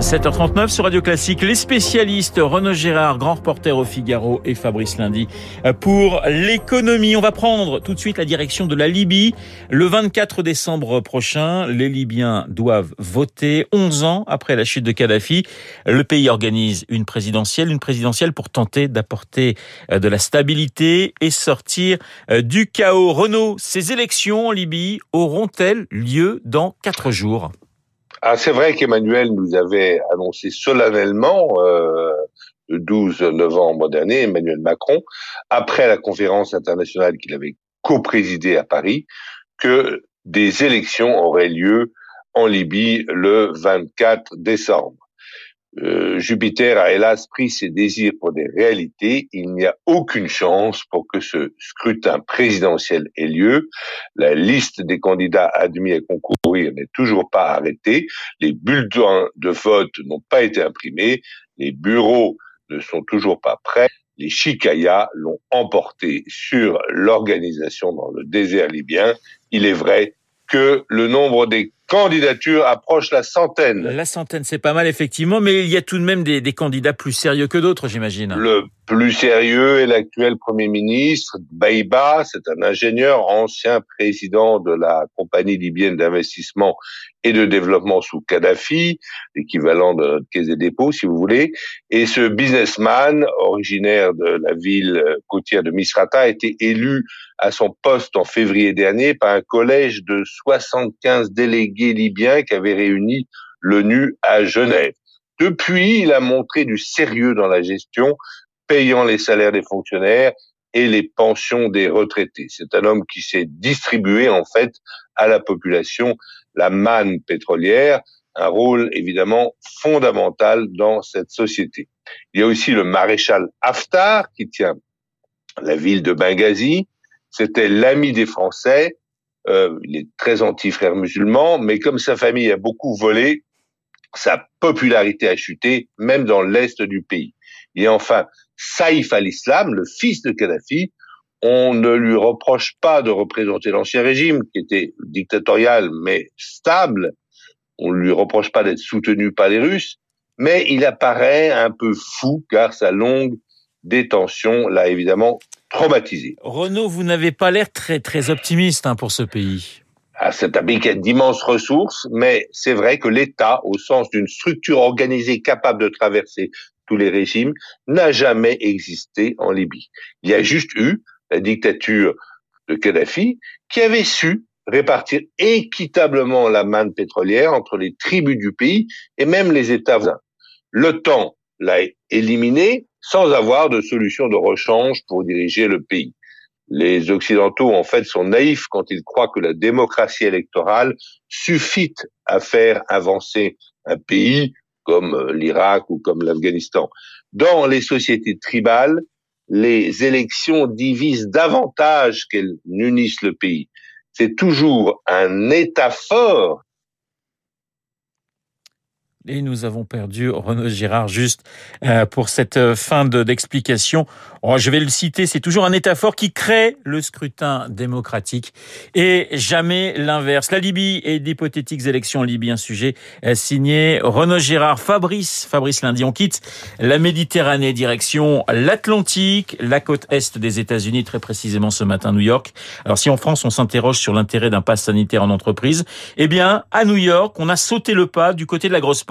7h39 sur Radio Classique, les spécialistes Renaud Gérard, grand reporter au Figaro et Fabrice Lundi pour l'économie. On va prendre tout de suite la direction de la Libye. Le 24 décembre prochain, les Libyens doivent voter 11 ans après la chute de Kadhafi. Le pays organise une présidentielle, une présidentielle pour tenter d'apporter euh, de la stabilité et sortir euh, du chaos. Renaud, ces élections en Libye auront-elles lieu dans 4 jours? Ah, c'est vrai qu'Emmanuel nous avait annoncé solennellement euh, le 12 novembre dernier, Emmanuel Macron, après la conférence internationale qu'il avait co-présidée à Paris, que des élections auraient lieu en Libye le 24 décembre. Euh, Jupiter a hélas pris ses désirs pour des réalités. Il n'y a aucune chance pour que ce scrutin présidentiel ait lieu. La liste des candidats admis à concourir n'est toujours pas arrêtée. Les bulletins de vote n'ont pas été imprimés. Les bureaux ne sont toujours pas prêts. Les Chicayas l'ont emporté sur l'organisation dans le désert libyen. Il est vrai que le nombre des candidatures approche la centaine. La centaine, c'est pas mal effectivement, mais il y a tout de même des, des candidats plus sérieux que d'autres, j'imagine. Le plus sérieux est l'actuel Premier ministre, Baïba, c'est un ingénieur, ancien président de la compagnie libyenne d'investissement et de développement sous Kadhafi, l'équivalent de notre caisse des dépôts, si vous voulez. Et ce businessman, originaire de la ville côtière de Misrata, a été élu à son poste en février dernier par un collège de 75 délégués libyens qui avait réuni l'ONU à Genève. Depuis, il a montré du sérieux dans la gestion, payant les salaires des fonctionnaires et les pensions des retraités. C'est un homme qui s'est distribué en fait à la population la manne pétrolière, un rôle évidemment fondamental dans cette société. Il y a aussi le maréchal Haftar qui tient la ville de Benghazi. C'était l'ami des Français. Euh, il est très anti-frère musulman, mais comme sa famille a beaucoup volé, sa popularité a chuté, même dans l'est du pays. Et enfin, Saïf al-Islam, le fils de Kadhafi, on ne lui reproche pas de représenter l'ancien régime, qui était dictatorial mais stable. On ne lui reproche pas d'être soutenu par les Russes, mais il apparaît un peu fou car sa longue détention l'a évidemment traumatisé. Renaud, vous n'avez pas l'air très très optimiste hein, pour ce pays. Ah, c'est un pays qui a d'immenses ressources, mais c'est vrai que l'État, au sens d'une structure organisée capable de traverser tous les régimes, n'a jamais existé en Libye. Il y a juste eu la dictature de Kadhafi, qui avait su répartir équitablement la manne pétrolière entre les tribus du pays et même les États voisins. L'OTAN l'a éliminé sans avoir de solution de rechange pour diriger le pays. Les Occidentaux, en fait, sont naïfs quand ils croient que la démocratie électorale suffit à faire avancer un pays comme l'Irak ou comme l'Afghanistan. Dans les sociétés tribales, les élections divisent davantage qu'elles n'unissent le pays. C'est toujours un État fort et nous avons perdu Renaud Girard juste euh, pour cette euh, fin d'explication. Oh, je vais le citer, c'est toujours un État fort qui crée le scrutin démocratique et jamais l'inverse. La Libye et d'hypothétiques élections en Libye, un sujet euh, signé Renaud Girard. Fabrice, Fabrice Lundi, on quitte la Méditerranée, direction l'Atlantique, la côte est des États-Unis, très précisément ce matin New York. Alors si en France on s'interroge sur l'intérêt d'un pass sanitaire en entreprise, eh bien à New York, on a sauté le pas du côté de la grosse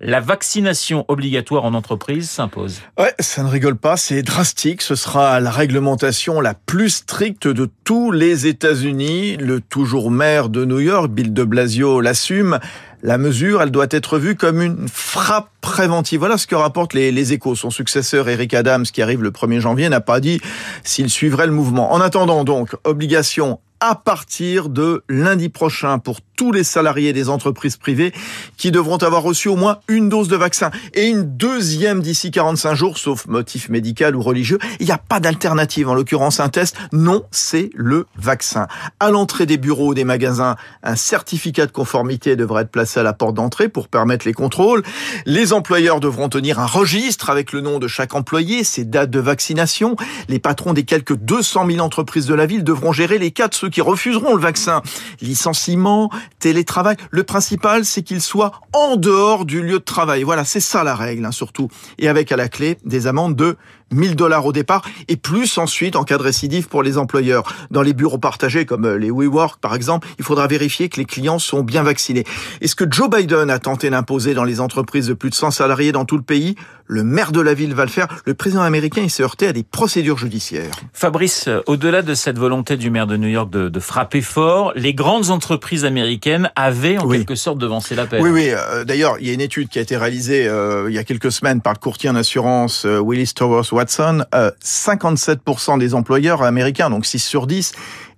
la vaccination obligatoire en entreprise s'impose. Ouais, ça ne rigole pas, c'est drastique. Ce sera la réglementation la plus stricte de tous les États-Unis. Le toujours maire de New York, Bill de Blasio, l'assume. La mesure, elle doit être vue comme une frappe préventive. Voilà ce que rapportent les, échos. Son successeur, Eric Adams, qui arrive le 1er janvier, n'a pas dit s'il suivrait le mouvement. En attendant donc, obligation à partir de lundi prochain pour tous les salariés des entreprises privées qui devront avoir reçu au moins une dose de vaccin et une deuxième d'ici 45 jours, sauf motif médical ou religieux. Il n'y a pas d'alternative, en l'occurrence un test. Non, c'est le vaccin. À l'entrée des bureaux ou des magasins, un certificat de conformité devrait être placé à la porte d'entrée pour permettre les contrôles. Les employeurs devront tenir un registre avec le nom de chaque employé, ses dates de vaccination. Les patrons des quelques 200 000 entreprises de la ville devront gérer les cas de ceux qui refuseront le vaccin. Licenciement, télétravail. Le principal, c'est qu'il soit en dehors du lieu de travail. Voilà, c'est ça la règle, hein, surtout. Et avec à la clé des amendes de 1000 dollars au départ et plus ensuite en cas de récidive pour les employeurs. Dans les bureaux partagés comme euh, les WeWork par exemple, il faudra vérifier que les clients sont bien vaccinés. Et ce que Joe Biden a tenté d'imposer dans les entreprises de plus de 100 salariés dans tout le pays, le maire de la ville va le faire. Le président américain, il s'est heurté à des procédures judiciaires. Fabrice, euh, au-delà de cette volonté du maire de New York de, de frapper fort, les grandes entreprises américaines avaient en quelque sorte devancé l'appel. Oui, oui. Euh, d'ailleurs, il y a une étude qui a été réalisée euh, il y a quelques semaines par le courtier en assurance Willis Towers Watson. 57% des employeurs américains, donc 6 sur 10,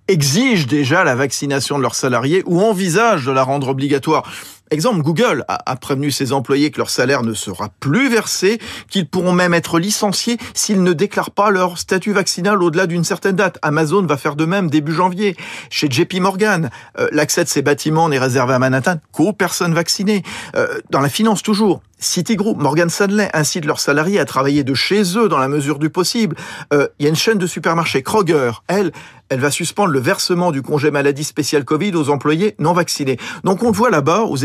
exigent déjà la vaccination de leurs salariés ou envisagent de la rendre obligatoire. Exemple, Google a, prévenu ses employés que leur salaire ne sera plus versé, qu'ils pourront même être licenciés s'ils ne déclarent pas leur statut vaccinal au-delà d'une certaine date. Amazon va faire de même début janvier. Chez JP Morgan, euh, l'accès de ces bâtiments n'est réservé à Manhattan qu'aux personnes vaccinées. Euh, dans la finance toujours, Citigroup, Morgan Stanley incitent leurs salariés à travailler de chez eux dans la mesure du possible. Euh, il y a une chaîne de supermarchés, Kroger, elle, elle va suspendre le versement du congé maladie spécial Covid aux employés non vaccinés. Donc on le voit là-bas, aux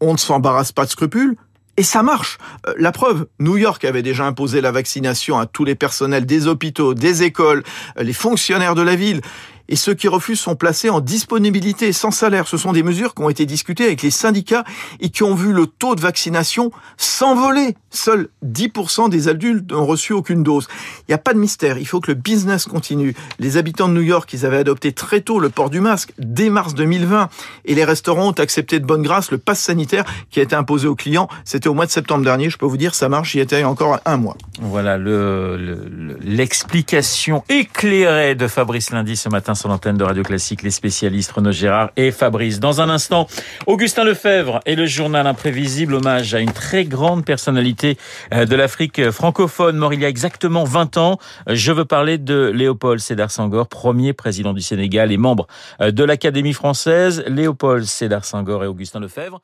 On ne s'embarrasse pas de scrupules. Et ça marche. Euh, la preuve, New York avait déjà imposé la vaccination à tous les personnels des hôpitaux, des écoles, euh, les fonctionnaires de la ville et ceux qui refusent sont placés en disponibilité sans salaire. Ce sont des mesures qui ont été discutées avec les syndicats et qui ont vu le taux de vaccination s'envoler. Seuls 10% des adultes n'ont reçu aucune dose. Il n'y a pas de mystère, il faut que le business continue. Les habitants de New York, ils avaient adopté très tôt le port du masque dès mars 2020 et les restaurants ont accepté de bonne grâce le pass sanitaire qui a été imposé aux clients. C'était au mois de septembre dernier, je peux vous dire, ça marche, il y était encore un mois. Voilà l'explication le, éclairée de Fabrice Lundi ce matin sur l'antenne de Radio Classique, les spécialistes Renaud Gérard et Fabrice. Dans un instant, Augustin Lefebvre et le journal imprévisible, hommage à une très grande personnalité euh, de l'Afrique francophone, mort il y a exactement 20 ans. Je veux parler de Léopold Sédar Senghor, premier président du Sénégal et membre euh, de l'Académie française. Léopold Sédar Senghor et Augustin Lefebvre.